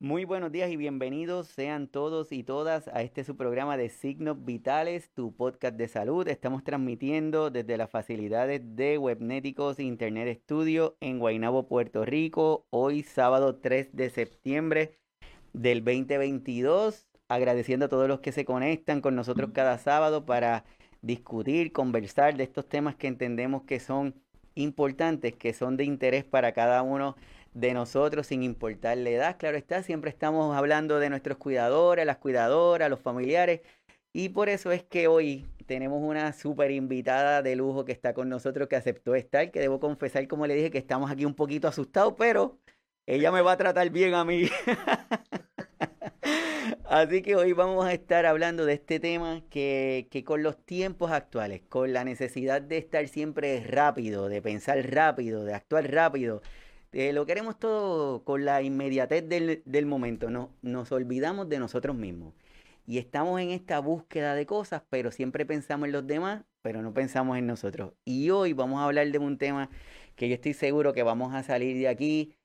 Muy buenos días y bienvenidos sean todos y todas a este su programa de Signos Vitales, tu podcast de salud. Estamos transmitiendo desde las facilidades de Webnéticos Internet Studio en Guaynabo, Puerto Rico, hoy sábado 3 de septiembre del 2022. Agradeciendo a todos los que se conectan con nosotros cada sábado para discutir, conversar de estos temas que entendemos que son importantes, que son de interés para cada uno de nosotros sin importar la edad. Claro está, siempre estamos hablando de nuestros cuidadores, las cuidadoras, los familiares. Y por eso es que hoy tenemos una súper invitada de lujo que está con nosotros, que aceptó estar, que debo confesar, como le dije, que estamos aquí un poquito asustados, pero ella me va a tratar bien a mí. Así que hoy vamos a estar hablando de este tema que, que, con los tiempos actuales, con la necesidad de estar siempre rápido, de pensar rápido, de actuar rápido, eh, lo queremos todo con la inmediatez del, momento, no, nos olvidamos de nosotros mismos. Y estamos en esta búsqueda de cosas, pero siempre pensamos en los demás, pero no pensamos en nosotros. Y hoy vamos a hablar de un tema que yo estoy seguro que vamos a salir de aquí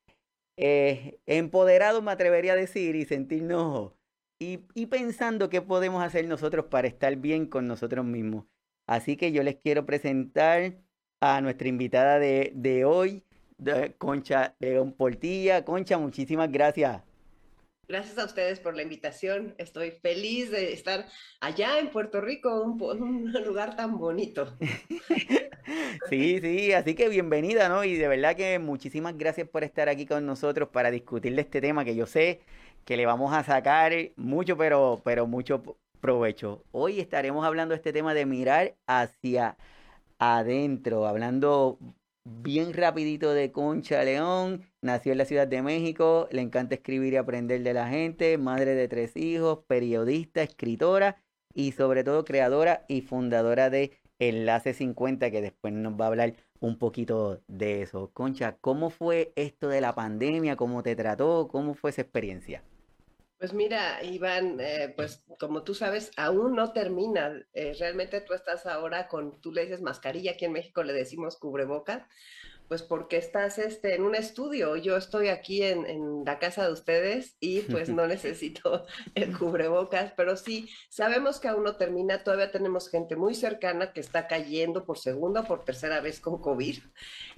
eh, empoderados, me atrevería a decir, y sentirnos y, y, pensando qué podemos hacer nosotros para estar bien con nosotros mismos. Así que yo les quiero presentar a nuestra invitada de, de hoy, de Concha León Portilla. Concha, muchísimas gracias. Gracias a ustedes por la invitación. Estoy feliz de estar allá en Puerto Rico, un, un lugar tan bonito. sí, sí, así que bienvenida, ¿no? Y de verdad que muchísimas gracias por estar aquí con nosotros para discutir de este tema que yo sé que le vamos a sacar mucho, pero, pero mucho provecho. Hoy estaremos hablando de este tema de mirar hacia adentro, hablando bien rapidito de Concha León. Nació en la Ciudad de México, le encanta escribir y aprender de la gente, madre de tres hijos, periodista, escritora y sobre todo creadora y fundadora de Enlace 50, que después nos va a hablar un poquito de eso. Concha, ¿cómo fue esto de la pandemia? ¿Cómo te trató? ¿Cómo fue esa experiencia? Pues mira, Iván, eh, pues como tú sabes, aún no termina. Eh, realmente tú estás ahora con, tú le dices mascarilla, aquí en México le decimos cubreboca, pues porque estás este, en un estudio. Yo estoy aquí en, en la casa de ustedes y pues no necesito el cubrebocas, pero sí, sabemos que aún no termina. Todavía tenemos gente muy cercana que está cayendo por segunda o por tercera vez con COVID.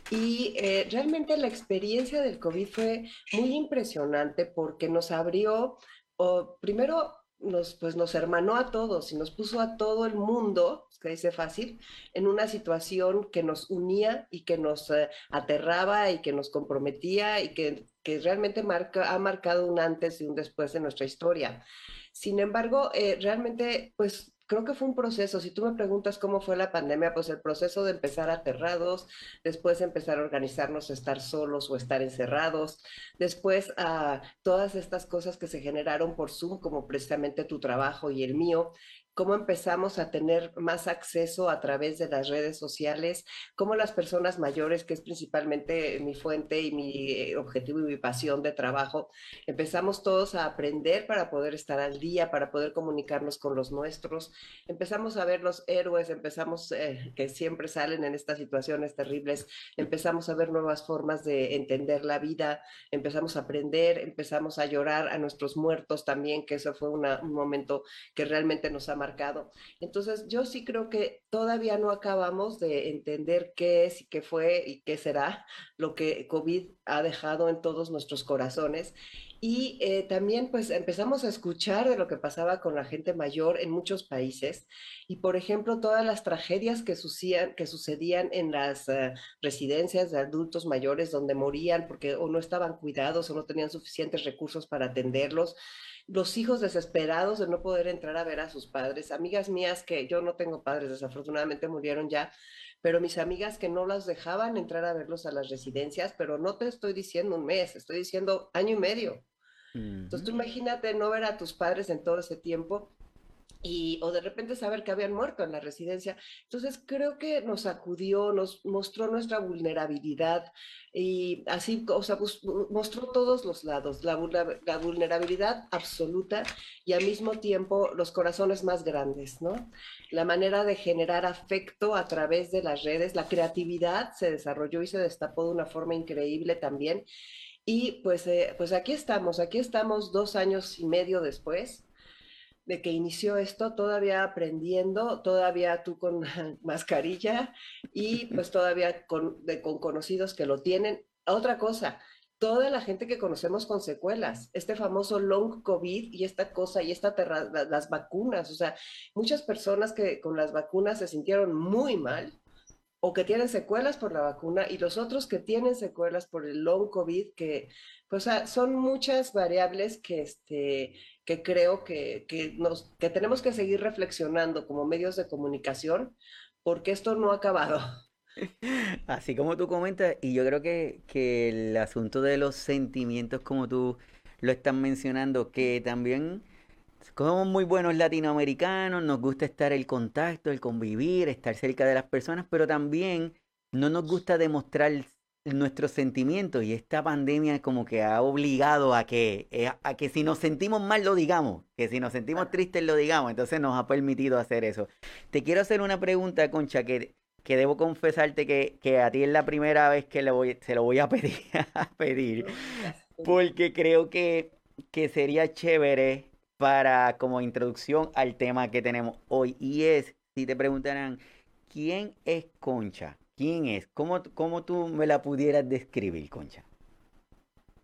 Y eh, realmente la experiencia del COVID fue muy impresionante porque nos abrió, o primero nos, pues nos hermanó a todos y nos puso a todo el mundo, que dice fácil, en una situación que nos unía y que nos eh, aterraba y que nos comprometía y que, que realmente marca, ha marcado un antes y un después de nuestra historia. Sin embargo, eh, realmente, pues creo que fue un proceso. Si tú me preguntas cómo fue la pandemia, pues el proceso de empezar aterrados, después empezar a organizarnos estar solos o estar encerrados, después a todas estas cosas que se generaron por Zoom, como precisamente tu trabajo y el mío, cómo empezamos a tener más acceso a través de las redes sociales, cómo las personas mayores, que es principalmente mi fuente y mi eh, objetivo y mi pasión de trabajo, empezamos todos a aprender para poder estar al día, para poder comunicarnos con los nuestros, empezamos a ver los héroes, empezamos, eh, que siempre salen en estas situaciones terribles, empezamos a ver nuevas formas de entender la vida, empezamos a aprender, empezamos a llorar a nuestros muertos también, que eso fue una, un momento que realmente nos ha marcado. Entonces, yo sí creo que todavía no acabamos de entender qué es y qué fue y qué será lo que COVID ha dejado en todos nuestros corazones. Y eh, también pues empezamos a escuchar de lo que pasaba con la gente mayor en muchos países y por ejemplo todas las tragedias que, sucedían, que sucedían en las uh, residencias de adultos mayores donde morían porque o no estaban cuidados o no tenían suficientes recursos para atenderlos los hijos desesperados de no poder entrar a ver a sus padres, amigas mías que yo no tengo padres, desafortunadamente murieron ya, pero mis amigas que no las dejaban entrar a verlos a las residencias, pero no te estoy diciendo un mes, estoy diciendo año y medio. Entonces tú imagínate no ver a tus padres en todo ese tiempo y, o de repente saber que habían muerto en la residencia. Entonces creo que nos acudió, nos mostró nuestra vulnerabilidad y así, o sea, pues, mostró todos los lados, la, la, vulnerabilidad absoluta y al mismo tiempo los corazones más grandes, ¿no? La manera de generar afecto a través de las redes, la creatividad se desarrolló y se destapó de una forma increíble también Y pues, eh, pues aquí estamos, aquí estamos dos años y medio después de que inició esto, todavía aprendiendo, todavía tú con mascarilla y pues todavía con, con conocidos que lo tienen. Otra cosa, toda la gente que conocemos con secuelas, este famoso long COVID y esta cosa y esta las vacunas, o sea, muchas personas que con las vacunas se sintieron muy mal o que tienen secuelas por la vacuna y los otros que tienen secuelas por el long COVID, que pues son muchas variables que, este, que creo que, que, nos, que tenemos que seguir reflexionando como medios de comunicación porque esto no ha acabado. Así como tú comentas, y yo creo que, que el asunto de los sentimientos, como tú lo estás mencionando, que también somos muy buenos latinoamericanos, nos gusta estar el contacto, el convivir, estar cerca de las personas, pero también no nos gusta demostrar nuestros sentimientos y esta pandemia como que ha obligado a que, eh, a que si nos sentimos mal lo digamos, que si nos sentimos tristes lo digamos, entonces nos ha permitido hacer eso. Te quiero hacer una pregunta, Concha, que, que debo confesarte que, que a ti es la primera vez que le voy, se lo voy a pedir, a pedir porque creo que, que sería chévere para como introducción al tema que tenemos hoy y es, si te preguntaran, ¿quién es Concha? ¿Quién es? ¿Cómo, cómo tú me la pudieras describir, Concha?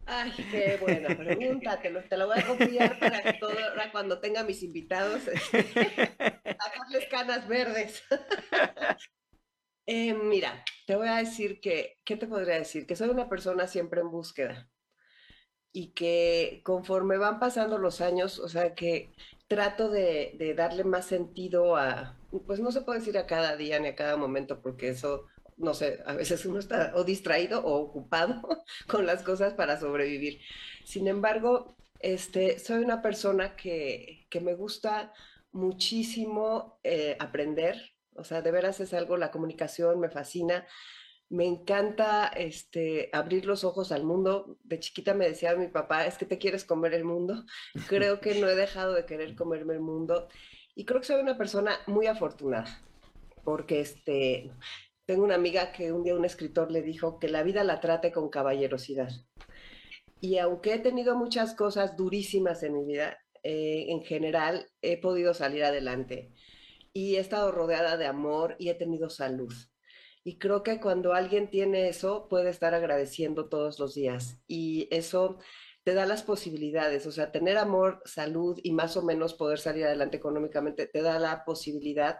Ay, qué buena pregunta. Te, lo, te la voy a confiar para que todo, cuando tenga mis invitados, sacarles canas verdes. eh, mira, te voy a decir que, ¿qué te podría decir? Que soy una persona siempre en búsqueda y que conforme van pasando los años, o sea, que trato de, darle más sentido a, pues no se puede decir a cada día ni a cada momento, porque eso, no sé, a veces uno está o distraído o ocupado con las cosas para sobrevivir. Sin embargo, este, soy una persona que, que me gusta muchísimo eh, aprender, o sea, de veras es algo, la comunicación me fascina me encanta este, abrir los ojos al mundo. De chiquita me decía mi papá, es que te quieres comer el mundo. Creo que no he dejado de querer comerme el mundo. Y creo que soy una persona muy afortunada, porque este, tengo una amiga que un día un escritor le dijo que la vida la trate con caballerosidad. Y aunque he tenido muchas cosas durísimas en mi vida, eh, en general he podido salir adelante. Y he estado rodeada de amor y he tenido salud. Y creo que cuando alguien tiene eso, puede estar agradeciendo todos los días. Y eso te da las posibilidades, o sea, tener amor, salud y más o menos poder salir adelante económicamente, te da la posibilidad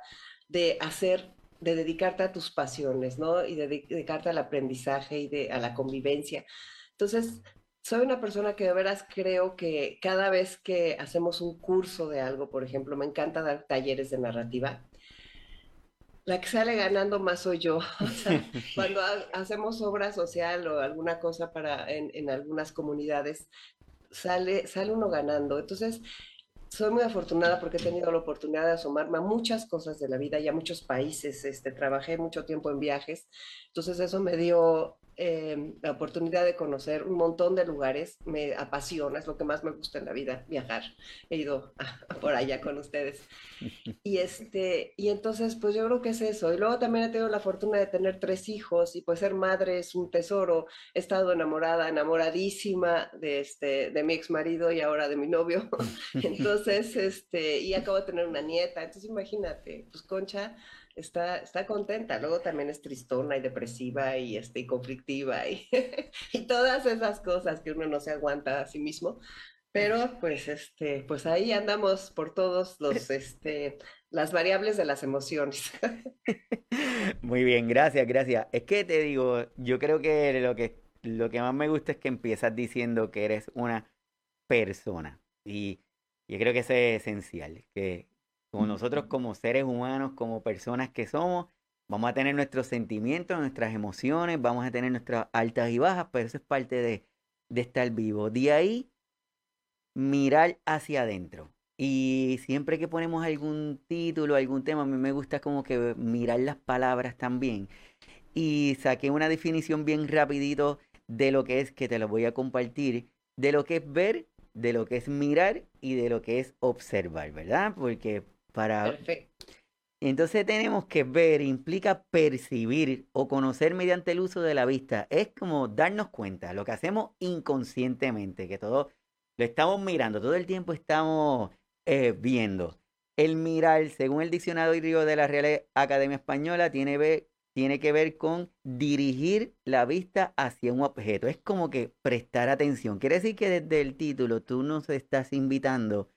de hacer, de dedicarte a tus pasiones, ¿no? Y de dedicarte al aprendizaje y de, a la convivencia. Entonces, soy una persona que de veras creo que cada vez que hacemos un curso de algo, por ejemplo, me encanta dar talleres de narrativa la que sale ganando más soy yo. O sea, cuando hacemos obra social o alguna cosa para en, algunas comunidades, sale, sale uno ganando. Entonces, soy muy afortunada porque he tenido la oportunidad de asomarme a muchas cosas de la vida y a muchos países. Este, trabajé mucho tiempo en viajes. Entonces, eso me dio Em, la oportunidad de conocer un montón de lugares, me apasiona, es lo que más me gusta en la vida, viajar. He ido por allá con ustedes. Y, este, y entonces, pues yo creo que es eso. Y luego también he tenido la fortuna de tener tres hijos y pues ser madre es un tesoro. He estado enamorada, enamoradísima de, este, de mi ex marido y ahora de mi novio. Entonces, este, y acabo de tener una nieta. Entonces, imagínate, pues Concha está, está contenta. Luego también es tristona y depresiva y, este, conflictiva y, y todas esas cosas que uno no se aguanta a sí mismo. Pero pues, este, pues ahí andamos por todos los, este, las variables de las emociones. Muy bien, gracias, gracias. Es que te digo, yo creo que lo que, lo que más me gusta es que empiezas diciendo que eres una persona. Y yo creo que eso es esencial, que como nosotros como seres humanos, como personas que somos, vamos a tener nuestros sentimientos, nuestras emociones, vamos a tener nuestras altas y bajas, pero eso es parte de, de estar vivo. De ahí, mirar hacia adentro. Y siempre que ponemos algún título, algún tema, a mí me gusta como que mirar las palabras también. Y saqué una definición bien rapidito de lo que es, que te lo voy a compartir, de lo que es ver, de lo que es mirar y de lo que es observar, ¿verdad? Porque para, Entonces tenemos que ver, implica percibir o conocer mediante el uso de la vista. Es como darnos cuenta, lo que hacemos inconscientemente, que todo lo estamos mirando, todo el tiempo estamos eh, viendo. El mirar, según el diccionario de la Real Academia Española, tiene, tiene que ver con dirigir la vista hacia un objeto. Es como que prestar atención. Quiere decir que desde el título tú nos estás invitando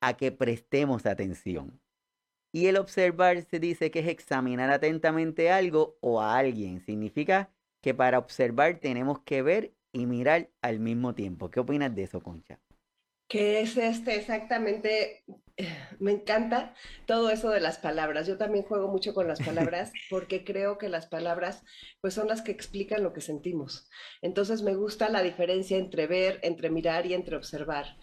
a que prestemos atención. Y el observar se dice que es examinar atentamente algo o a alguien. Significa que para observar tenemos que ver y mirar al mismo tiempo. ¿Qué opinas de eso, Concha? Que es este exactamente, me encanta todo eso de las palabras. Yo también juego mucho con las palabras porque creo que las palabras pues son las que explican lo que sentimos. Entonces me gusta la diferencia entre ver, entre mirar y entre observar.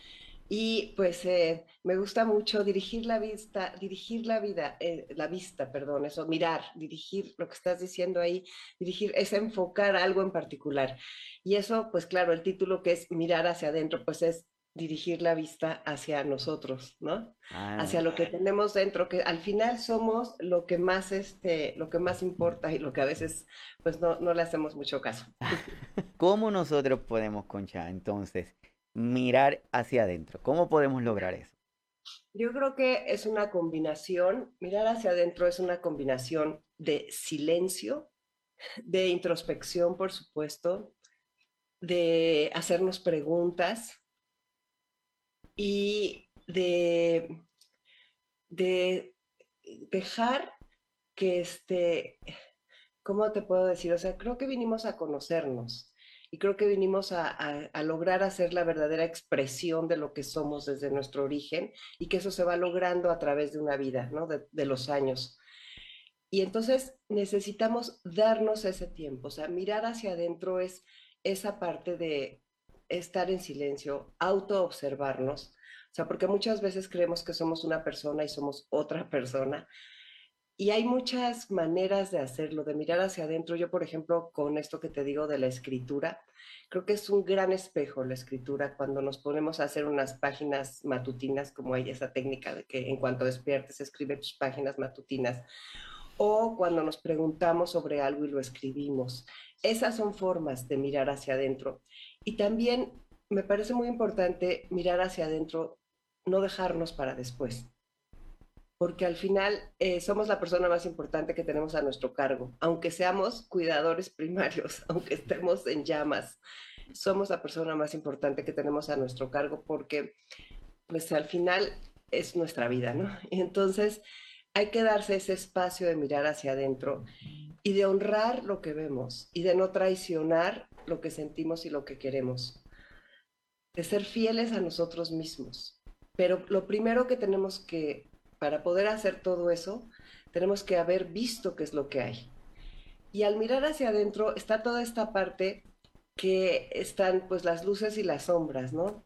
Y pues eh, me gusta mucho dirigir la vista, dirigir la vida, eh, la vista, perdón, eso, mirar, dirigir lo que estás diciendo ahí, dirigir es enfocar algo en particular. Y eso, pues claro, el título que es mirar hacia adentro, pues es dirigir la vista hacia nosotros, ¿no? Hacia lo que ah. tenemos dentro, que al final somos lo que más, este, lo que más importa y lo que a veces, pues no, no le hacemos mucho caso. ¿Cómo nosotros podemos, Concha, entonces, mirar hacia adentro. ¿Cómo podemos lograr eso? Yo creo que es una combinación, mirar hacia adentro es una combinación de silencio, de introspección, por supuesto, de hacernos preguntas y de, de dejar que este, ¿cómo te puedo decir? O sea, creo que vinimos a conocernos y creo que vinimos a, lograr hacer la verdadera expresión de lo que somos desde nuestro origen y que eso se va logrando a través de una vida, ¿no? De, de los años. Y entonces necesitamos darnos ese tiempo, o sea, mirar hacia adentro es esa parte de estar en silencio, auto observarnos, o sea, porque muchas veces creemos que somos una persona y somos otra persona, y hay muchas maneras de hacerlo, de mirar hacia adentro. Yo, por ejemplo, con esto que te digo de la escritura, creo que es un gran espejo la escritura cuando nos ponemos a hacer unas páginas matutinas, como hay esa técnica de que en cuanto despiertes escribe tus páginas matutinas, o cuando nos preguntamos sobre algo y lo escribimos. Esas son formas de mirar hacia adentro. Y también me parece muy importante mirar hacia adentro, no dejarnos para después porque al final eh, somos la persona más importante que tenemos a nuestro cargo, aunque seamos cuidadores primarios, aunque estemos en llamas, somos la persona más importante que tenemos a nuestro cargo porque pues al final es nuestra vida, ¿no? Y entonces hay que darse ese espacio de mirar hacia adentro y de honrar lo que vemos y de no traicionar lo que sentimos y lo que queremos, de ser fieles a nosotros mismos. Pero lo primero que tenemos que para poder hacer todo eso, tenemos que haber visto qué es lo que hay. Y al mirar hacia adentro está toda esta parte que están pues las luces y las sombras, ¿no?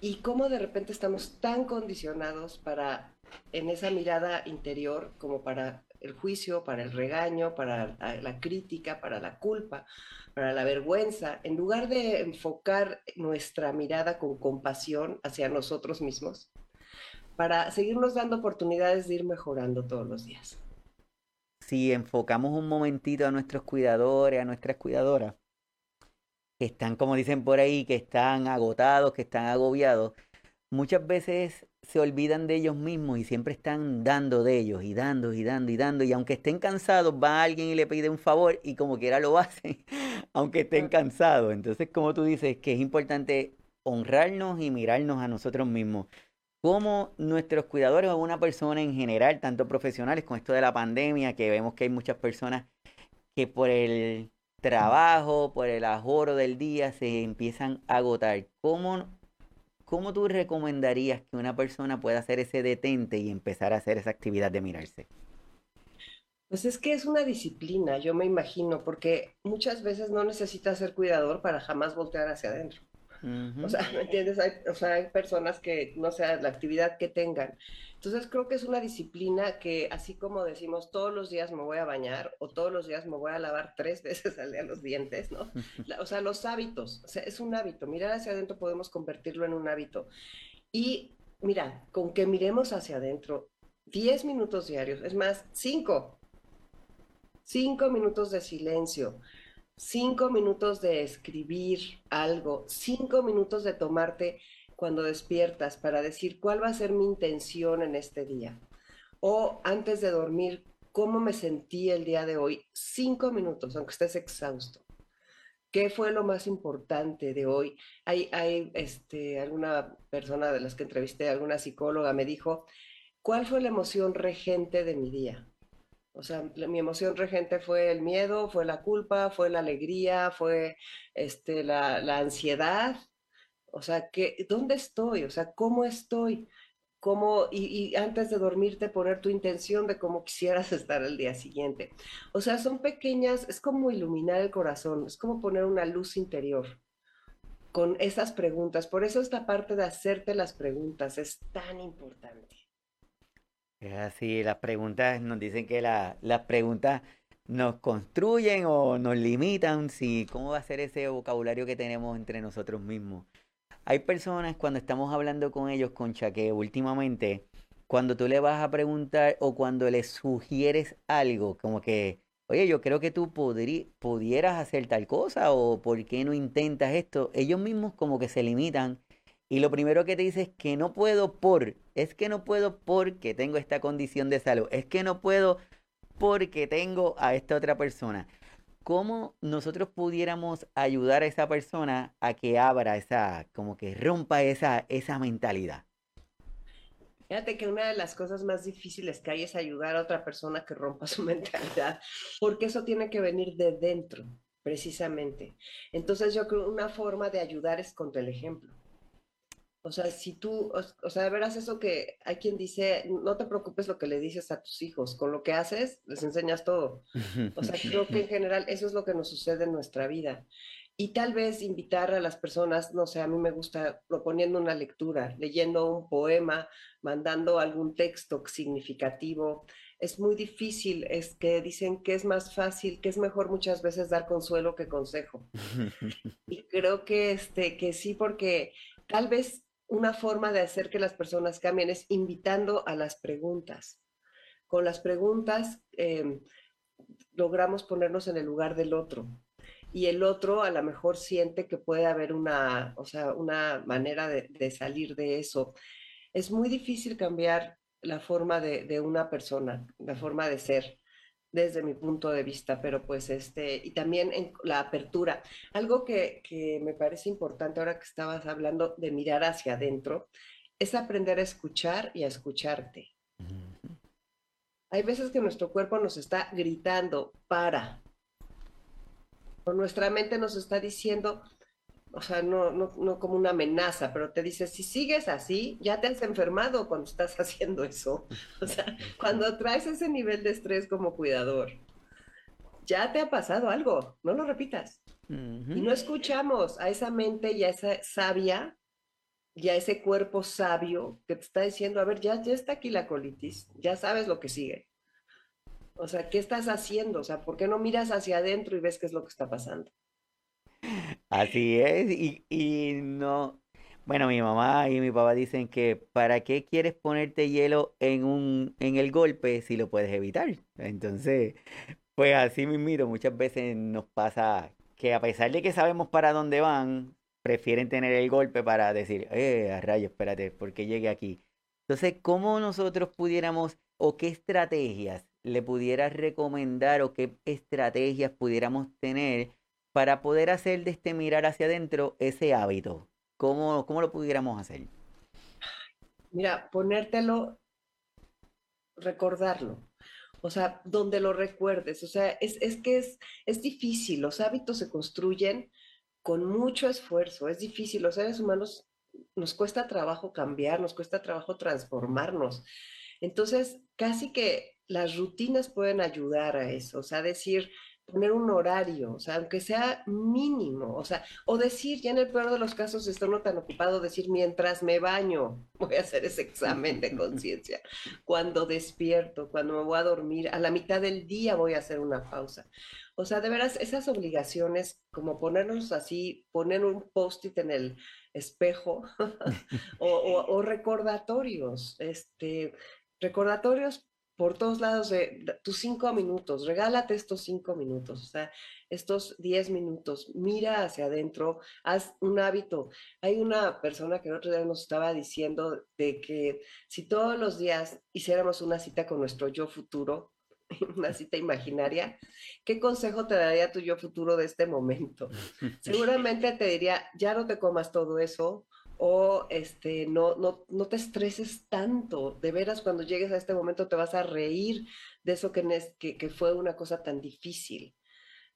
Y cómo de repente estamos tan condicionados para, en esa mirada interior, como para el juicio, para el regaño, para la crítica, para la culpa, para la vergüenza, en lugar de enfocar nuestra mirada con compasión hacia nosotros mismos, para seguirnos dando oportunidades de ir mejorando todos los días. Si enfocamos un momentito a nuestros cuidadores, a nuestras cuidadoras, que están, como dicen por ahí, que están agotados, que están agobiados, muchas veces se olvidan de ellos mismos y siempre están dando de ellos y dando y dando y dando. Y aunque estén cansados, va alguien y le pide un favor y como quiera lo hacen, aunque estén cansados. Entonces, como tú dices, que es importante honrarnos y mirarnos a nosotros mismos cómo nuestros cuidadores o una persona en general, tanto profesionales con esto de la pandemia, que vemos que hay muchas personas que por el trabajo, por el ahorro del día se empiezan a agotar. ¿Cómo, ¿Cómo tú recomendarías que una persona pueda hacer ese detente y empezar a hacer esa actividad de mirarse? Pues es que es una disciplina, yo me imagino, porque muchas veces no necesitas ser cuidador para jamás voltear hacia adentro. O sea, ¿me entiendes? Hay, o sea, hay personas que, no sé, la actividad que tengan. Entonces creo que es una disciplina que, así como decimos, todos los días me voy a bañar o todos los días me voy a lavar tres veces al los dientes, ¿no? o sea, los hábitos, o sea, es un hábito. Mirar hacia adentro podemos convertirlo en un hábito. Y mira, con que miremos hacia adentro, 10 minutos diarios, es más, 5. 5 minutos de silencio, 5 minutos de escribir algo, 5 minutos de tomarte cuando despiertas para decir cuál va a ser mi intención en este día. O antes de dormir, cómo me sentí el día de hoy. Cinco minutos, aunque estés exhausto. ¿Qué fue lo más importante de hoy? Hay, hay este, alguna persona de las que entrevisté, alguna psicóloga, me dijo, ¿cuál fue la emoción regente de mi día? O sea, mi emoción regente fue el miedo, fue la culpa, fue la alegría, fue este, la, la ansiedad, o sea, que, ¿dónde estoy? O sea, ¿cómo estoy? ¿Cómo, y, antes de dormirte poner tu intención de cómo quisieras estar el día siguiente. O sea, son pequeñas, es como iluminar el corazón, es como poner una luz interior con esas preguntas. Por eso esta parte de hacerte las preguntas es tan importante. Es así, las preguntas nos dicen que las preguntas nos construyen o nos limitan, si cómo va a ser ese vocabulario que tenemos entre nosotros mismos. Hay personas cuando estamos hablando con ellos, Concha, que últimamente, cuando tú le vas a preguntar o cuando le sugieres algo, como que, oye, yo creo que tú pudieras hacer tal cosa o por qué no intentas esto, ellos mismos como que se limitan y lo primero que te dice es que no puedo por, es que no puedo porque tengo esta condición de salud, es que no puedo porque tengo a esta otra persona cómo nosotros pudiéramos ayudar a esa persona a que abra esa, como que rompa esa, esa mentalidad. Fíjate que una de las cosas más difíciles que hay es ayudar a otra persona que rompa su mentalidad, porque eso tiene que venir de dentro, precisamente. Entonces yo creo una forma de ayudar es con el ejemplo. O sea, si tú, o, sea, de veras eso que hay quien dice, no te preocupes lo que le dices a tus hijos, con lo que haces les enseñas todo. O sea, creo que en general eso es lo que nos sucede en nuestra vida. Y tal vez invitar a las personas, no sé, a mí me gusta proponiendo una lectura, leyendo un poema, mandando algún texto significativo. Es muy difícil, es que dicen que es más fácil, que es mejor muchas veces dar consuelo que consejo. Y creo que, este, que sí, porque tal vez una forma de hacer que las personas cambien es invitando a las preguntas. Con las preguntas em, logramos ponernos en el lugar del otro y el otro a lo mejor siente que puede haber una, o sea, una manera de, salir de eso. Es muy difícil cambiar la forma de, de, una persona, la forma de ser desde mi punto de vista, pero pues este, y también en la apertura. Algo que, que me parece importante ahora que estabas hablando de mirar hacia adentro, es aprender a escuchar y a escucharte. Hay veces que nuestro cuerpo nos está gritando, para. O nuestra mente nos está diciendo, o sea, no, no, no como una amenaza, pero te dice, si sigues así, ya te has enfermado cuando estás haciendo eso. O sea, cuando traes ese nivel de estrés como cuidador, ya te ha pasado algo, no lo repitas. Y no escuchamos a esa mente y a esa sabia y a ese cuerpo sabio que te está diciendo, a ver, ya, ya está aquí la colitis, ya sabes lo que sigue. O sea, ¿qué estás haciendo? O sea, ¿por qué no miras hacia adentro y ves qué es lo que está pasando? Así es, y, y no, bueno, mi mamá y mi papá dicen que ¿para qué quieres ponerte hielo en un, en el golpe si lo puedes evitar? Entonces, pues así mismito, muchas veces nos pasa que a pesar de que sabemos para dónde van, prefieren tener el golpe para decir, eh, a rayo, espérate, ¿por qué llegué aquí? Entonces, ¿cómo nosotros pudiéramos o qué estrategias le pudieras recomendar o qué estrategias pudiéramos tener para poder hacer de este mirar hacia adentro ese hábito? ¿Cómo, cómo lo pudiéramos hacer? Mira, ponértelo, recordarlo. O sea, donde lo recuerdes. O sea, es, es que es, es difícil. Los hábitos se construyen con mucho esfuerzo. Es difícil. Los seres humanos nos cuesta trabajo cambiar, nos cuesta trabajo transformarnos. Entonces, casi que las rutinas pueden ayudar a eso. O sea, decir, poner un horario, o sea, aunque sea mínimo, o sea, o decir, ya en el peor de los casos, estoy no tan ocupado, decir, mientras me baño, voy a hacer ese examen de conciencia, cuando despierto, cuando me voy a dormir, a la mitad del día voy a hacer una pausa. O sea, de veras, esas obligaciones, como ponernos así, poner un post-it en el espejo o, o recordatorios, este, recordatorios por todos lados de, tus cinco minutos, regálate estos cinco minutos, o sea, estos diez minutos, mira hacia adentro, haz un hábito. Hay una persona que el otro día nos estaba diciendo de que si todos los días hiciéramos una cita con nuestro yo futuro, una cita imaginaria, ¿qué consejo te daría tu yo futuro de este momento? Seguramente te diría, ya no te comas todo eso, o este, no, no, no te estreses tanto. De veras, cuando llegues a este momento te vas a reír de eso que, que, que fue una cosa tan difícil.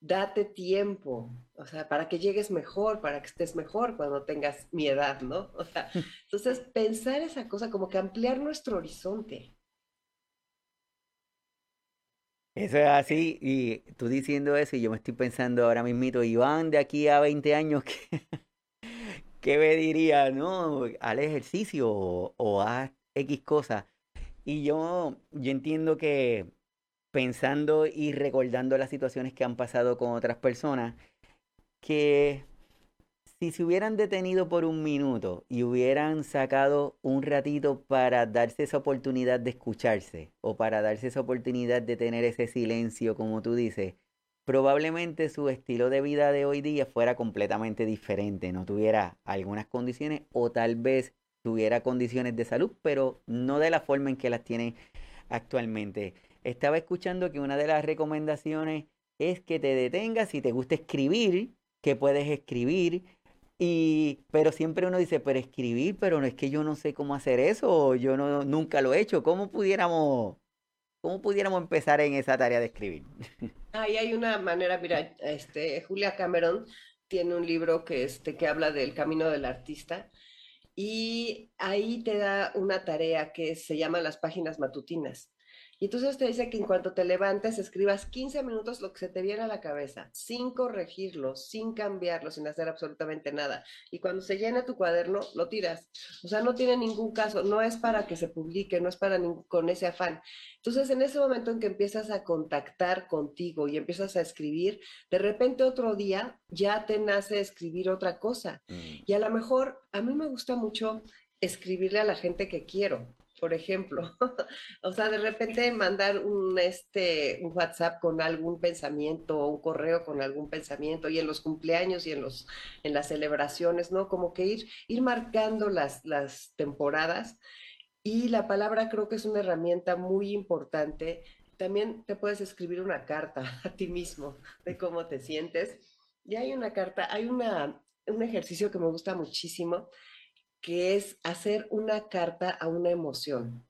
Date tiempo, o sea, para que llegues mejor, para que estés mejor cuando tengas mi edad, ¿no? O sea, entonces pensar esa cosa como que ampliar nuestro horizonte. Eso es así, y tú diciendo eso, y yo me estoy pensando ahora mismito, Iván, de aquí a 20 años, que ¿qué me diría? No, al ejercicio o, a X cosas. Y yo, yo entiendo que pensando y recordando las situaciones que han pasado con otras personas, que si se hubieran detenido por un minuto y hubieran sacado un ratito para darse esa oportunidad de escucharse o para darse esa oportunidad de tener ese silencio, como tú dices, probablemente su estilo de vida de hoy día fuera completamente diferente, no tuviera algunas condiciones o tal vez tuviera condiciones de salud, pero no de la forma en que las tiene actualmente. Estaba escuchando que una de las recomendaciones es que te detengas si te gusta escribir, que puedes escribir, y pero siempre uno dice, pero escribir, pero no es que yo no sé cómo hacer eso, yo no nunca lo he hecho, ¿cómo pudiéramos ¿Cómo pudiéramos empezar en esa tarea de escribir? Ahí hay una manera, mira, este, Julia Cameron tiene un libro que, este, que habla del camino del artista y ahí te da una tarea que se llama las páginas matutinas. Y entonces te dice que en cuanto te levantes, escribas 15 minutos lo que se te viene a la cabeza, sin corregirlo, sin cambiarlo, sin hacer absolutamente nada. Y cuando se llena tu cuaderno, lo tiras. O sea, no tiene ningún caso, no es para que se publique, no es para con ese afán. Entonces, en ese momento en que empiezas a contactar contigo y empiezas a escribir, de repente otro día ya te nace escribir otra cosa. Mm. Y a lo mejor, a mí me gusta mucho escribirle a la gente que quiero por ejemplo. o sea, de repente mandar un, este, un WhatsApp con algún pensamiento o un correo con algún pensamiento y en los cumpleaños y en, los, en las celebraciones, ¿no? Como que ir, ir marcando las, las temporadas. Y la palabra creo que es una herramienta muy importante. También te puedes escribir una carta a ti mismo de cómo te sientes. Y hay una carta, hay una, un ejercicio que me gusta muchísimo, que es hacer una carta a una emoción.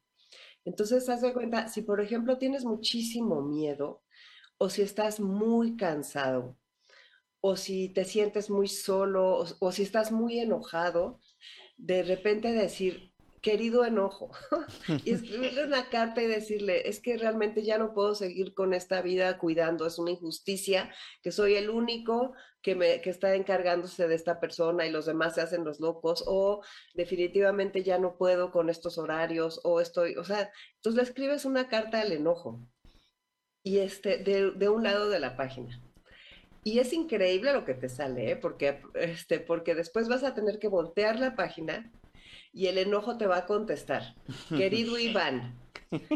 Entonces, haz de cuenta, si por ejemplo tienes muchísimo miedo, o si estás muy cansado, o si te sientes muy solo, o, o si estás muy enojado, de repente decir, querido enojo, y escribirle una carta y decirle, es que realmente ya no puedo seguir con esta vida cuidando, es una injusticia, que soy el único que, me, que está encargándose de esta persona y los demás se hacen los locos, o definitivamente ya no puedo con estos horarios, o estoy, o sea, entonces le escribes una carta al enojo, y este, de, de un lado de la página. Y es increíble lo que te sale, ¿eh? porque, este, porque después vas a tener que voltear la página y el enojo te va a contestar. Querido Iván,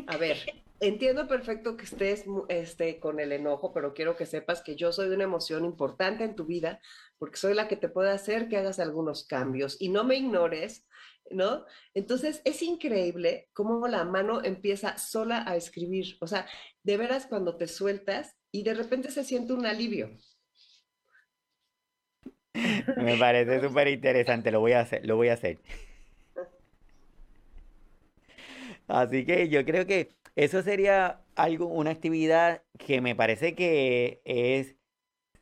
a ver, entiendo perfecto que estés este, con el enojo, pero quiero que sepas que yo soy una emoción importante en tu vida porque soy la que te puede hacer que hagas algunos cambios y no me ignores, ¿no? Entonces es increíble cómo la mano empieza sola a escribir. O sea, de veras cuando te sueltas y de repente se siente un alivio. Me parece súper interesante, lo voy a hacer, lo voy a hacer. Así que yo creo que eso sería algo, una actividad que me parece que es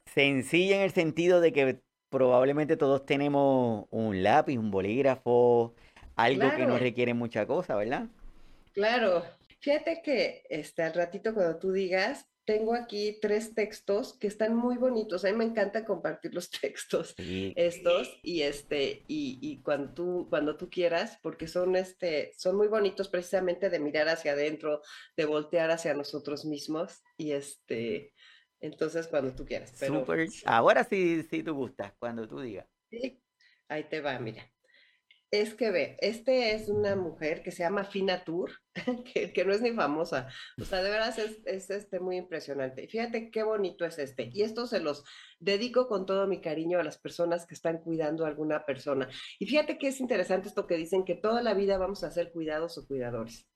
sencilla en el sentido de que probablemente todos tenemos un lápiz, un bolígrafo, algo que no requiere mucha cosa, ¿verdad? Claro. Fíjate que este, al ratito cuando tú digas, tengo aquí tres textos que están muy bonitos. A mí me encanta compartir los textos estos y este y, y, cuando tú cuando tú quieras porque son este son muy bonitos precisamente de mirar hacia adentro, de voltear hacia nosotros mismos y este entonces cuando tú quieras. Ahora sí sí tú gustas cuando tú digas. Sí. Ahí te va, mira. Es que ve, este es una mujer que se llama Fina Tour, que, que no es ni famosa. O sea, de veras es, es, este muy impresionante. Y fíjate qué bonito es este. Y esto se los dedico con todo mi cariño a las personas que están cuidando a alguna persona. Y fíjate que es interesante esto que dicen que toda la vida vamos a ser cuidados o cuidadores.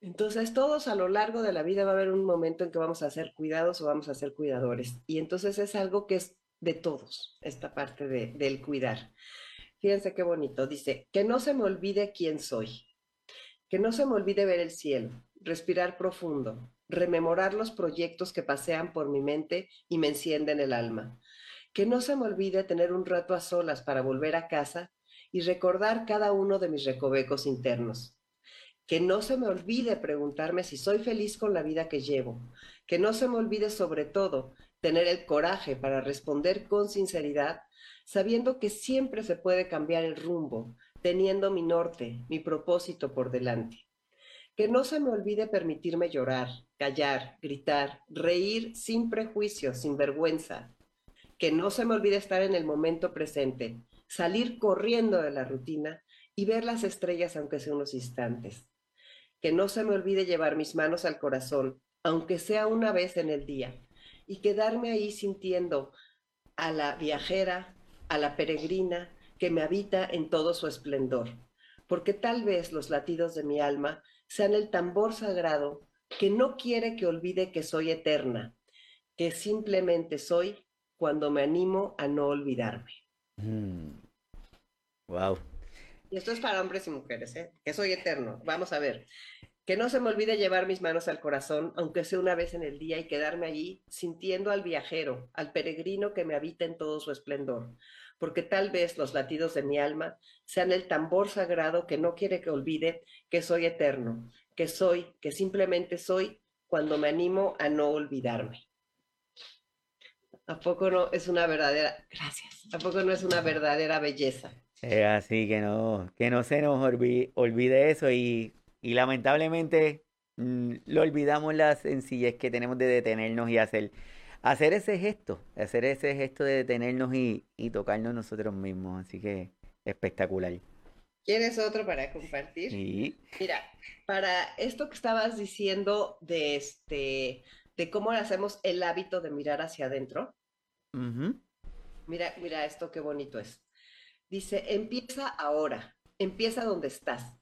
Entonces, todos a lo largo de la vida va a haber un momento en que vamos a ser cuidados o vamos a ser cuidadores. Y entonces es algo que es de todos, esta parte de, del cuidar. Fíjense qué bonito. Dice, que no se me olvide quién soy, que no se me olvide ver el cielo, respirar profundo, rememorar los proyectos que pasean por mi mente y me encienden el alma. Que no se me olvide tener un rato a solas para volver a casa y recordar cada uno de mis recovecos internos. Que no se me olvide preguntarme si soy feliz con la vida que llevo. Que no se me olvide sobre todo tener el coraje para responder con sinceridad sabiendo que siempre se puede cambiar el rumbo, teniendo mi norte, mi propósito por delante. Que no se me olvide permitirme llorar, callar, gritar, reír sin prejuicio, sin vergüenza. Que no se me olvide estar en el momento presente, salir corriendo de la rutina y ver las estrellas aunque sea unos instantes. Que no se me olvide llevar mis manos al corazón, aunque sea una vez en el día, y quedarme ahí sintiendo a la viajera, a la peregrina que me habita en todo su esplendor, porque tal vez los latidos de mi alma sean el tambor sagrado que no quiere que olvide que soy eterna, que simplemente soy cuando me animo a no olvidarme. Wow. Mm. Y esto es para hombres y mujeres, ¿eh? que soy eterno. Vamos a ver. Que no se me olvide llevar mis manos al corazón, aunque sea una vez en el día, y quedarme allí sintiendo al viajero, al peregrino que me habita en todo su esplendor, porque tal vez los latidos de mi alma sean el tambor sagrado que no quiere que olvide que soy eterno, que soy, que simplemente soy cuando me animo a no olvidarme. ¿A poco no es una verdadera, gracias, a poco no es una verdadera belleza? Es así que no, que no se nos olvide, eso y, y lamentablemente mm, lo olvidamos la sencillez que tenemos de detenernos y hacer hacer ese gesto, hacer ese gesto de detenernos y, tocarnos nosotros mismos. Así que espectacular. ¿Quieres otro para compartir? Sí. Mira, para esto que estabas diciendo de este, de cómo hacemos el hábito de mirar hacia adentro. Mira, mira esto qué bonito es. Dice, empieza ahora, empieza donde estás,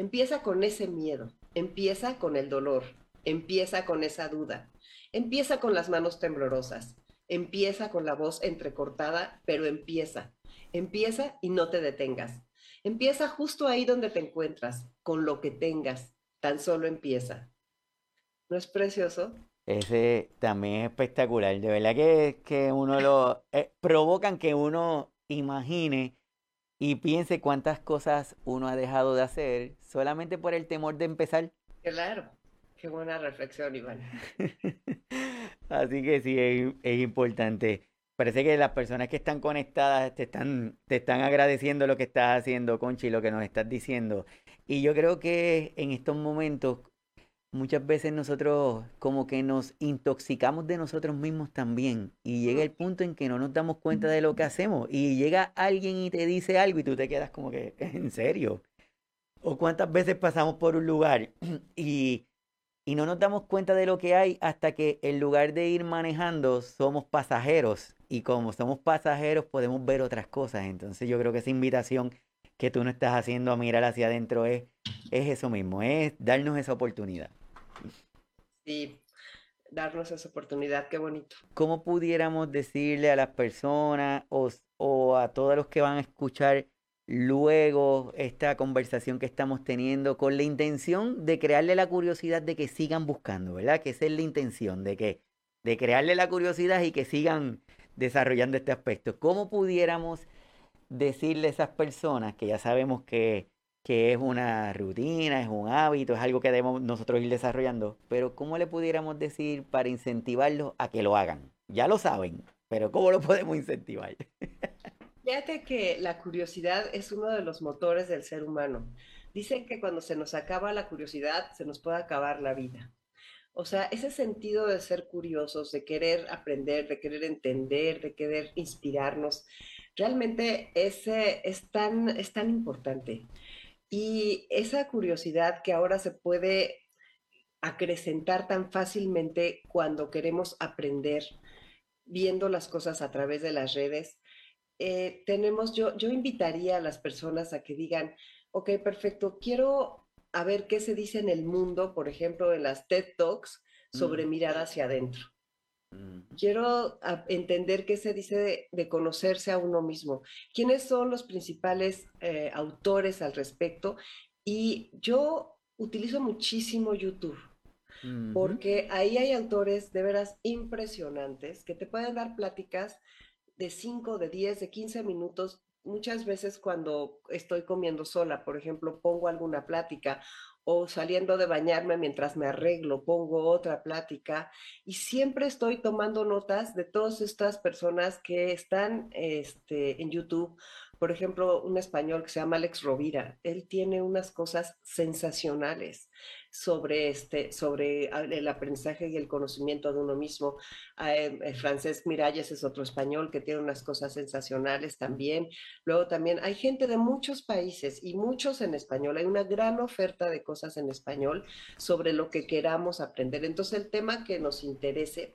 empieza con ese miedo, empieza con el dolor, empieza con esa duda, Empieza con las manos temblorosas, empieza con la voz entrecortada, pero empieza. Empieza y no te detengas. Empieza justo ahí donde te encuentras, con lo que tengas. Tan solo empieza. ¿No es precioso? Ese también es espectacular. De verdad que, que uno lo... Eh, provocan que uno imagine y piense cuántas cosas uno ha dejado de hacer solamente por el temor de empezar. Claro. Qué buena reflexión, Iván. Así que sí, es, importante. Parece que las personas que están conectadas te están, te están agradeciendo lo que estás haciendo, Conchi, lo que nos estás diciendo. Y yo creo que en estos momentos, muchas veces nosotros como que nos intoxicamos de nosotros mismos también. Y llega el punto en que no nos damos cuenta de lo que hacemos. Y llega alguien y te dice algo y tú te quedas como que, ¿en serio? O cuántas veces pasamos por un lugar y y no nos damos cuenta de lo que hay hasta que en lugar de ir manejando somos pasajeros y como somos pasajeros podemos ver otras cosas. Entonces yo creo que esa invitación que tú no estás haciendo a mirar hacia adentro es, es eso mismo, es darnos esa oportunidad. Sí, darnos esa oportunidad, qué bonito. ¿Cómo pudiéramos decirle a las personas o, o a todos los que van a escuchar luego esta conversación que estamos teniendo con la intención de crearle la curiosidad de que sigan buscando, ¿verdad? Que esa es la intención, de que de crearle la curiosidad y que sigan desarrollando este aspecto. ¿Cómo pudiéramos decirle a esas personas que ya sabemos que, que es una rutina, es un hábito, es algo que debemos nosotros ir desarrollando, pero cómo le pudiéramos decir para incentivarlos a que lo hagan? Ya lo saben, pero ¿cómo lo podemos incentivar? Fíjate que la curiosidad es uno de los motores del ser humano. Dicen que cuando se nos acaba la curiosidad, se nos puede acabar la vida. O sea, ese sentido de ser curiosos, de querer aprender, de querer entender, de querer inspirarnos, realmente ese es tan, es tan importante. Y esa curiosidad que ahora se puede acrecentar tan fácilmente cuando queremos aprender viendo las cosas a través de las redes, eh, tenemos, yo, yo invitaría a las personas a que digan, ok, perfecto, quiero a ver qué se dice en el mundo, por ejemplo, en las TED Talks, sobre mm. mirar hacia adentro. Quiero entender qué se dice de, conocerse a uno mismo. ¿Quiénes son los principales eh, autores al respecto? Y yo utilizo muchísimo YouTube. Porque ahí hay autores de veras impresionantes que te pueden dar pláticas de 5, de 10, de 15 minutos muchas veces cuando estoy comiendo sola, por ejemplo, pongo alguna plática o saliendo de bañarme mientras me arreglo, pongo otra plática y siempre estoy tomando notas de todas estas personas que están este, en YouTube. Por ejemplo, un español que se llama Alex Rovira, él tiene unas cosas sensacionales sobre, este, sobre el aprendizaje y el conocimiento de uno mismo. Eh, eh, Francesc Miralles es otro español que tiene unas cosas sensacionales también. Luego también hay gente de muchos países y muchos en español. Hay una gran oferta de cosas en español sobre lo que queramos aprender. Entonces el tema que nos interese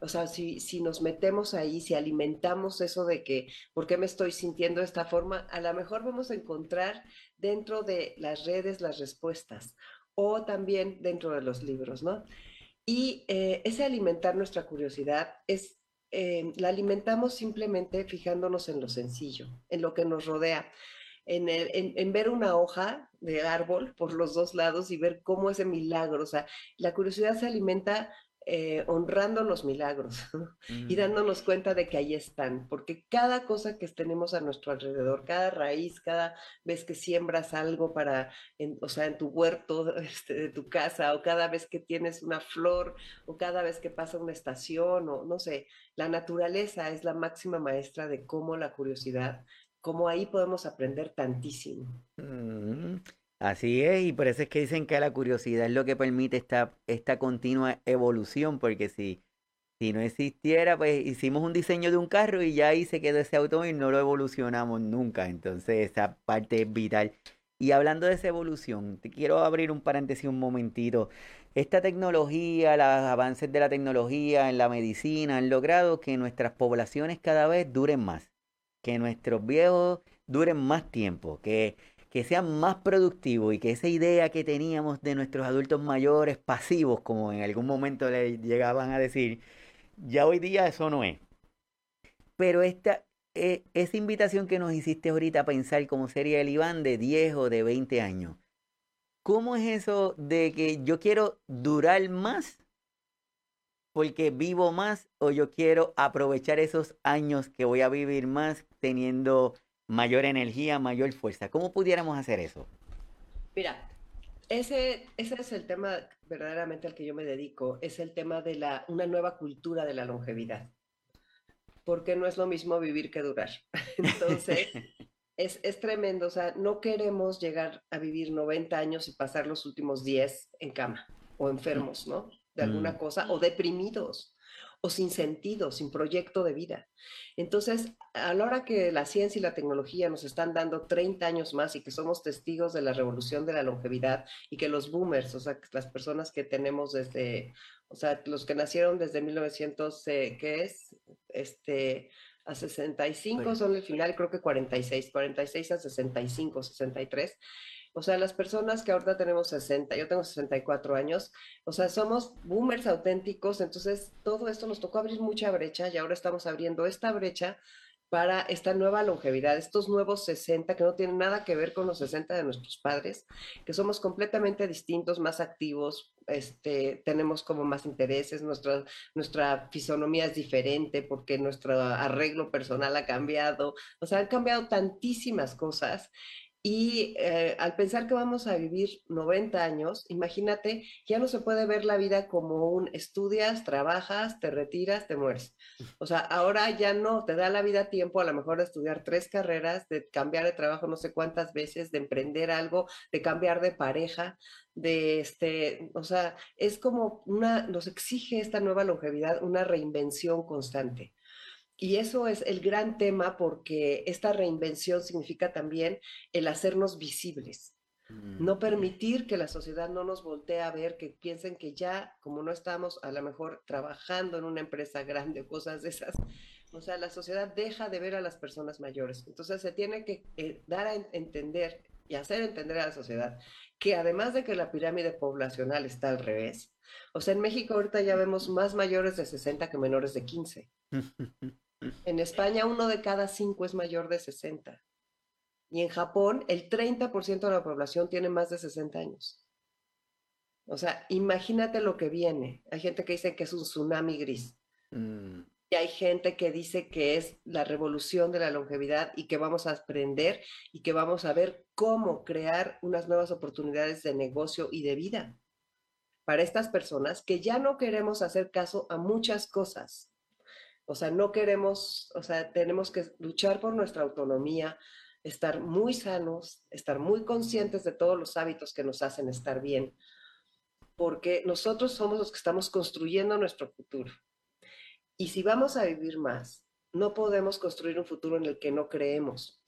o sea, si, si, nos metemos ahí, si alimentamos eso de que, ¿por qué me estoy sintiendo de esta forma? A lo mejor vamos a encontrar dentro de las redes las respuestas o también dentro de los libros, ¿no? Y eh, ese alimentar nuestra curiosidad es, eh, la alimentamos simplemente fijándonos en lo sencillo, en lo que nos rodea, en, en, ver una hoja de árbol por los dos lados y ver cómo ese milagro, o sea, la curiosidad se alimenta eh, honrando los milagros y mm. dándonos cuenta de que ahí están, porque cada cosa que tenemos a nuestro alrededor, cada raíz, cada vez que siembras algo para, o sea, en tu huerto este, de tu casa, o cada vez que tienes una flor, o cada vez que pasa una estación, o no sé, la naturaleza es la máxima maestra de cómo la curiosidad, cómo ahí podemos aprender tantísimo. Mm. Así es, y por eso es que dicen que la curiosidad es lo que permite esta, esta continua evolución, porque si, si no existiera, pues hicimos un diseño de un carro y ya ahí se quedó ese automóvil, no lo evolucionamos nunca, entonces esa parte es vital. Y hablando de esa evolución, te quiero abrir un paréntesis un momentito. Esta tecnología, los avances de la tecnología en la medicina han logrado que nuestras poblaciones cada vez duren más, que nuestros viejos duren más tiempo, que que sean más productivos y que esa idea que teníamos de nuestros adultos mayores pasivos, como en algún momento le llegaban a decir, ya hoy día eso no es. Pero esta, e, esa invitación que nos hiciste ahorita a pensar cómo sería el Iván de 10 o de 20 años, ¿cómo es eso de que yo quiero durar más porque vivo más o yo quiero aprovechar esos años que voy a vivir más teniendo mayor energía, mayor fuerza. ¿Cómo pudiéramos hacer eso? Mira, ese, ese es el tema verdaderamente al que yo me dedico, es el tema de la, una nueva cultura de la longevidad, porque no es lo mismo vivir que durar. Entonces, es, es tremendo, o sea, no queremos llegar a vivir 90 años y pasar los últimos 10 en cama o enfermos, ¿no? De alguna mm. cosa, o deprimidos sin sentido, sin proyecto de vida. Entonces, a la hora que la ciencia y la tecnología nos están dando 30 años más y que somos testigos de la revolución de la longevidad y que los boomers, o sea, las personas que tenemos desde, o sea, los que nacieron desde 1900, eh, ¿qué es? Este, a 65 son el final, creo que 46, 46 a 65, 63 o sea, las personas que ahorita tenemos 60, yo tengo 64 años, o sea, somos boomers auténticos, entonces todo esto nos tocó abrir mucha brecha y ahora estamos abriendo esta brecha para esta nueva longevidad, estos nuevos 60 que no tienen nada que ver con los 60 de nuestros padres, que somos completamente distintos, más activos, este, tenemos como más intereses, nuestra, nuestra fisonomía es diferente porque nuestro arreglo personal ha cambiado, o sea, han cambiado tantísimas cosas y eh, al pensar que vamos a vivir 90 años, imagínate, ya no se puede ver la vida como un estudias, trabajas, te retiras, te mueres. O sea, ahora ya no, te da la vida tiempo a lo mejor de estudiar tres carreras, de cambiar de trabajo no sé cuántas veces, de emprender algo, de cambiar de pareja, de este, o sea, es como una, nos exige esta nueva longevidad una reinvención constante. Y eso es el gran tema porque esta reinvención significa también el hacernos visibles. No mm. permitir que la sociedad no nos voltee a ver, que piensen que ya, como no estamos a lo mejor trabajando en una empresa grande o cosas de esas, o sea, la sociedad deja de ver a las personas mayores. Entonces se tiene que eh, dar a entender y hacer entender a la sociedad que además de que la pirámide poblacional está al revés, o sea, en México ahorita ya vemos más mayores de 60 que menores de 15. En España uno de cada cinco es mayor de 60. Y en Japón, el 30% de la población tiene más de 60 años. O sea, imagínate lo que viene. Hay gente que dice que es un tsunami gris. Mm. Y hay gente que dice que es la revolución de la longevidad y que vamos a aprender y que vamos a ver cómo crear unas nuevas oportunidades de negocio y de vida para estas personas que ya no queremos hacer caso a muchas cosas. O sea, no queremos, o sea, tenemos que luchar por nuestra autonomía, estar muy sanos, estar muy conscientes de todos los hábitos que nos hacen estar bien, porque nosotros somos los que estamos construyendo nuestro futuro. Y si vamos a vivir más, no podemos construir un futuro en el que no creemos.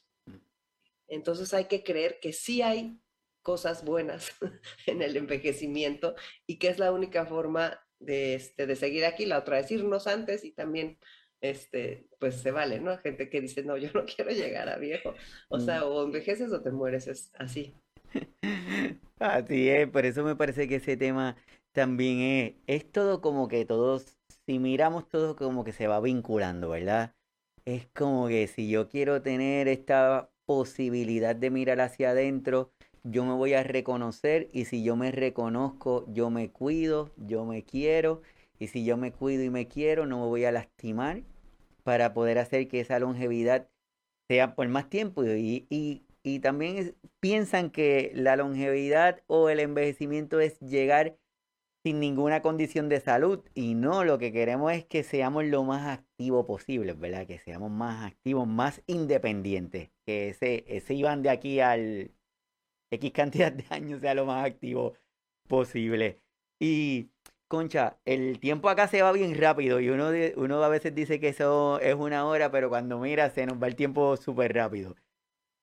Entonces hay que creer que sí hay cosas buenas en el envejecimiento y que es la única forma de, este, de seguir aquí. La otra es irnos antes y también este, pues se vale, ¿no? Gente que dice, no, yo no quiero llegar a viejo. O sea, o envejeces o te mueres, es así. Así es, por eso me parece que ese tema también es, es todo como que todos, si miramos todo como que se va vinculando, ¿verdad? Es como que si yo quiero tener esta posibilidad de mirar hacia adentro, yo me voy a reconocer y si yo me reconozco, yo me cuido, yo me quiero y si yo me cuido y me quiero, no me voy a lastimar para poder hacer que esa longevidad sea por más tiempo. Y, y, y también piensan que la longevidad o el envejecimiento es llegar sin ninguna condición de salud. Y no, lo que queremos es que seamos lo más activos posible, ¿verdad? Que seamos más activos, más independientes. Que ese, ese Iván de aquí al X cantidad de años sea lo más activo posible. Y Concha, el tiempo acá se va bien rápido y uno, uno a veces dice que eso es una hora, pero cuando mira se nos va el tiempo súper rápido.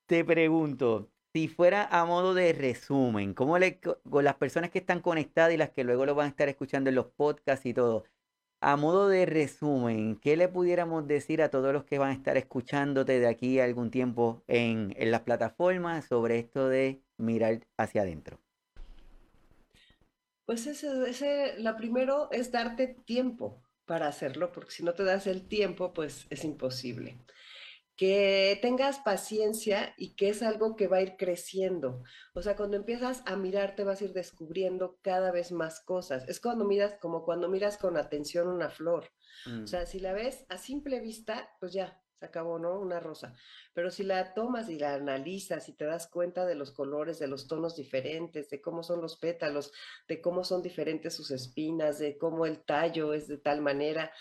Te pregunto, si fuera a modo de resumen, ¿cómo le, con las personas que están conectadas y las que luego lo van a estar escuchando en los podcasts y todo, a modo de resumen, ¿qué le pudiéramos decir a todos los que van a estar escuchándote de aquí a algún tiempo en, en las plataformas sobre esto de mirar hacia adentro? Pues ese, ese, la primero es darte tiempo para hacerlo, porque si no te das el tiempo, pues es imposible. Que tengas paciencia y que es algo que va a ir creciendo. O sea, cuando empiezas a mirar, te vas a ir descubriendo cada vez más cosas. Es cuando miras, como cuando miras con atención una flor. O mm. sea, si la ves a simple vista, pues ya, acabó, ¿no? Una rosa. Pero si la tomas y la analizas y te das cuenta de los colores, de los tonos diferentes, de cómo son los pétalos, de cómo son diferentes sus espinas, de cómo el tallo es de tal manera,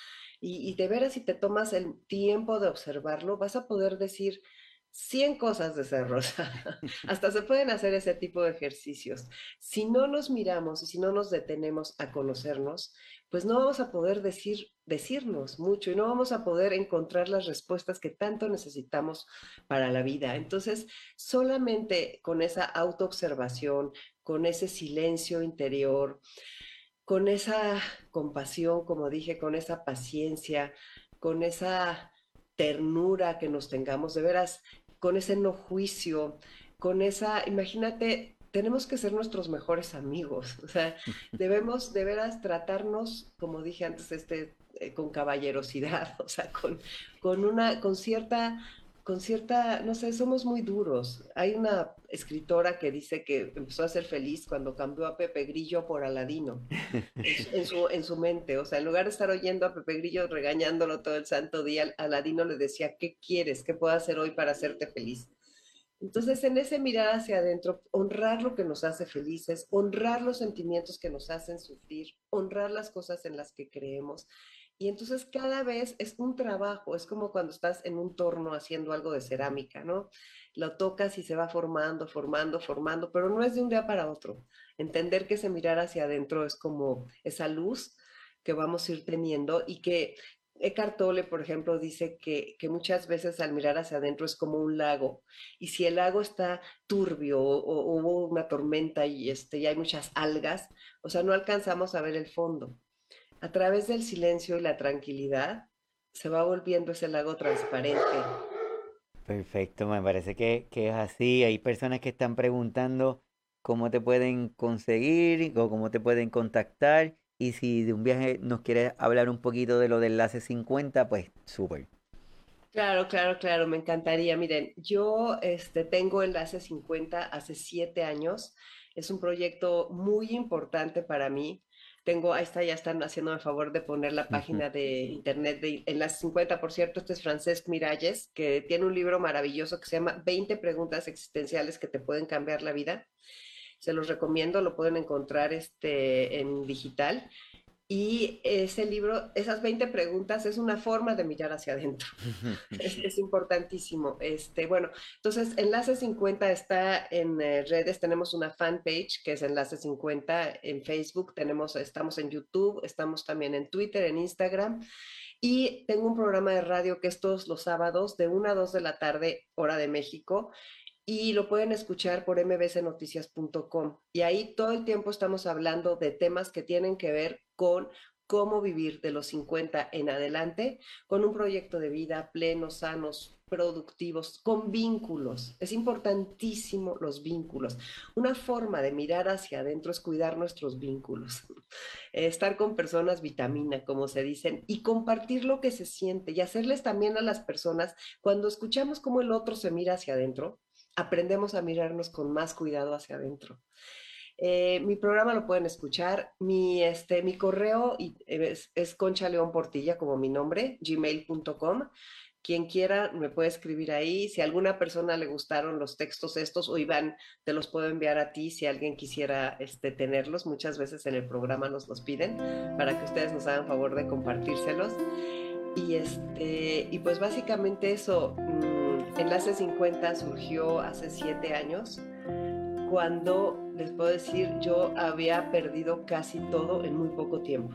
y, de veras si te tomas el tiempo de observarlo, vas a poder decir, 100 cosas de ser rosa. Hasta se pueden hacer ese tipo de ejercicios. Si no nos miramos y si no nos detenemos a conocernos, pues no vamos a poder decir, decirnos mucho y no vamos a poder encontrar las respuestas que tanto necesitamos para la vida. Entonces, solamente con esa autoobservación, con ese silencio interior, con esa compasión, como dije, con esa paciencia, con esa ternura que nos tengamos, de veras, con ese no juicio, con esa, imagínate tenemos que ser nuestros mejores amigos, o sea, debemos de veras tratarnos, como dije antes, este, eh, con caballerosidad, o sea, con, con una, con cierta, con cierta, no sé, somos muy duros. Hay una escritora que dice que empezó a ser feliz cuando cambió a Pepe Grillo por Aladino en, su, en su mente. O sea, en lugar de estar oyendo a Pepe Grillo regañándolo todo el santo día, Aladino le decía, ¿qué quieres? ¿Qué puedo hacer hoy para hacerte feliz? Entonces, en ese mirar hacia adentro, honrar lo que nos hace felices, honrar los sentimientos que nos hacen sufrir, honrar las cosas en las que creemos. Y entonces cada vez es un trabajo, es como cuando estás en un torno haciendo algo de cerámica, ¿no? Lo tocas y se va formando, formando, formando, pero no es de un día para otro. Entender que ese mirar hacia adentro es como esa luz que vamos a ir teniendo y que Eckhart Tolle, por ejemplo, dice que, muchas veces al mirar hacia adentro es como un lago. Y si el lago está turbio o, hubo una tormenta y, este, y hay muchas algas, o sea, no alcanzamos a ver el fondo. A través del silencio y la tranquilidad se va volviendo ese lago transparente. Perfecto, me parece que, que es así. Hay personas que están preguntando cómo te pueden conseguir o cómo te pueden contactar. Y si de un viaje nos quieres hablar un poquito de lo del enlace 50, pues súper. Claro, claro, claro, me encantaría. Miren, yo este, tengo Enlace 50 hace siete años. Es un proyecto muy importante para mí. Tengo, ahí está, ya están haciéndome el favor de poner la página de internet de Enlace 50. Por cierto, este es Francesc Miralles, que tiene un libro maravilloso que se llama 20 preguntas existenciales que te pueden cambiar la vida se los recomiendo, lo pueden encontrar este, en digital. Y ese libro, esas 20 preguntas, es una forma de mirar hacia adentro. es, importantísimo. Este, bueno, entonces, Enlace 50 está en eh, redes. Tenemos una fanpage que es Enlace 50 en Facebook. Tenemos, estamos en YouTube, estamos también en Twitter, en Instagram. Y tengo un programa de radio que es todos los sábados de 1 a 2 de la tarde, hora de México y lo pueden escuchar por mbcnoticias.com. Y ahí todo el tiempo estamos hablando de temas que tienen que ver con cómo vivir de los 50 en adelante con un proyecto de vida pleno, sanos, productivos, con vínculos. Es importantísimo los vínculos. Una forma de mirar hacia adentro es cuidar nuestros vínculos, estar con personas vitamina, como se dicen, y compartir lo que se siente y hacerles también a las personas, cuando escuchamos cómo el otro se mira hacia adentro, aprendemos a mirarnos con más cuidado hacia adentro. Eh, mi programa lo pueden escuchar. Mi, este, mi correo es, es Concha León Portilla, como mi nombre, gmail.com. Quien quiera me puede escribir ahí. Si a alguna persona le gustaron los textos estos, o Iván, te los puedo enviar a ti si alguien quisiera este, tenerlos. Muchas veces en el programa nos los piden para que ustedes nos hagan favor de compartírselos. Y, este, y pues básicamente eso. Mm, Enlace 50 surgió hace siete años, cuando les puedo decir, yo había perdido casi todo en muy poco tiempo.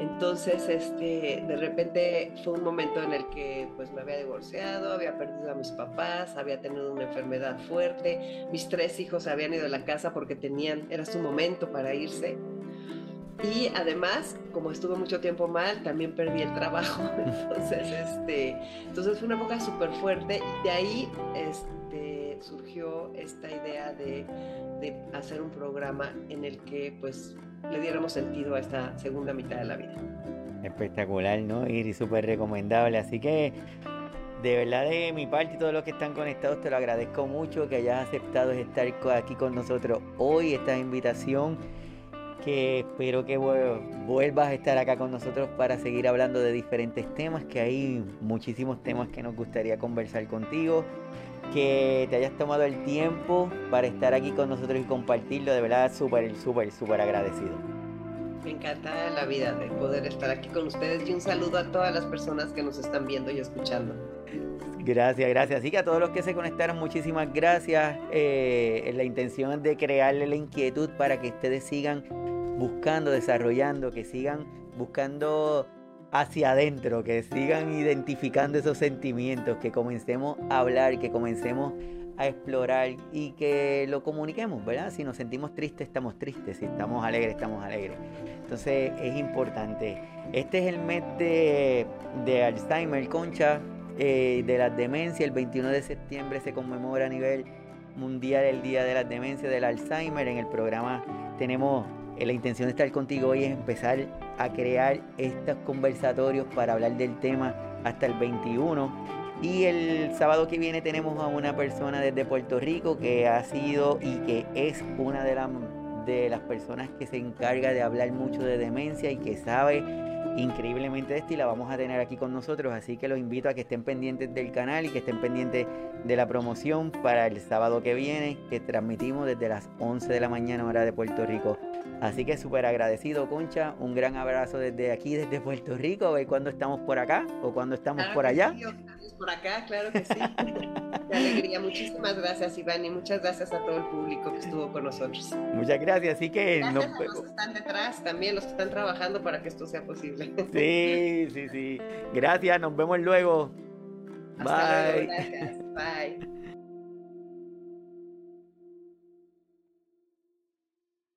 Entonces, este, de repente fue un momento en el que pues me había divorciado, había perdido a mis papás, había tenido una enfermedad fuerte, mis tres hijos habían ido a la casa porque tenían, era su momento para irse. Y además, como estuve mucho tiempo mal, también perdí el trabajo. Entonces, este, entonces fue una época súper fuerte y de ahí este, surgió esta idea de, de, hacer un programa en el que pues le diéramos sentido a esta segunda mitad de la vida. Espectacular, ¿no? Y súper recomendable. Así que de verdad de mi parte y todos los que están conectados te lo agradezco mucho que hayas aceptado estar aquí con nosotros hoy, esta invitación que espero que vuelvas a estar acá con nosotros para seguir hablando de diferentes temas, que hay muchísimos temas que nos gustaría conversar contigo, que te hayas tomado el tiempo para estar aquí con nosotros y compartirlo, de verdad súper, súper, súper agradecido. Me encanta la vida de poder estar aquí con ustedes y un saludo a todas las personas que nos están viendo y escuchando. Gracias, gracias. Así que a todos los que se conectaron, muchísimas gracias. Eh, la intención de crearle la inquietud para que ustedes sigan buscando, desarrollando, que sigan buscando hacia adentro, que sigan identificando esos sentimientos, que comencemos a hablar, que comencemos a explorar y que lo comuniquemos, ¿verdad? Si nos sentimos tristes, estamos tristes, si estamos alegres, estamos alegres. Entonces es importante. Este es el mes de, de Alzheimer, Concha, eh, de la demencia. El 21 de septiembre se conmemora a nivel mundial el Día de la Demencia del Alzheimer. En el programa tenemos eh, la intención de estar contigo hoy es empezar a crear estos conversatorios para hablar del tema hasta el 21. Y el sábado que viene tenemos a una persona desde Puerto Rico que ha sido y que es una de, de las personas que se encarga de hablar mucho de demencia y que sabe increíblemente de esto y la vamos a tener aquí con nosotros. Así que los invito a que estén pendientes del canal y que estén pendientes de la promoción para el sábado que viene, que transmitimos desde las 11 de la mañana hora de Puerto Rico. Así que súper agradecido, Concha. Un gran abrazo desde aquí, desde Puerto Rico. A ver cuándo estamos por acá o cuando estamos por allá. Por acá, claro que sí. Qué alegría. Muchísimas gracias, Iván, y muchas gracias a todo el público que estuvo con nosotros. Muchas gracias. Así que gracias a los que están detrás, también los que están trabajando para que esto sea posible. Sí, sí, sí. Gracias. Nos vemos luego. Hasta Bye. Luego, gracias. Bye.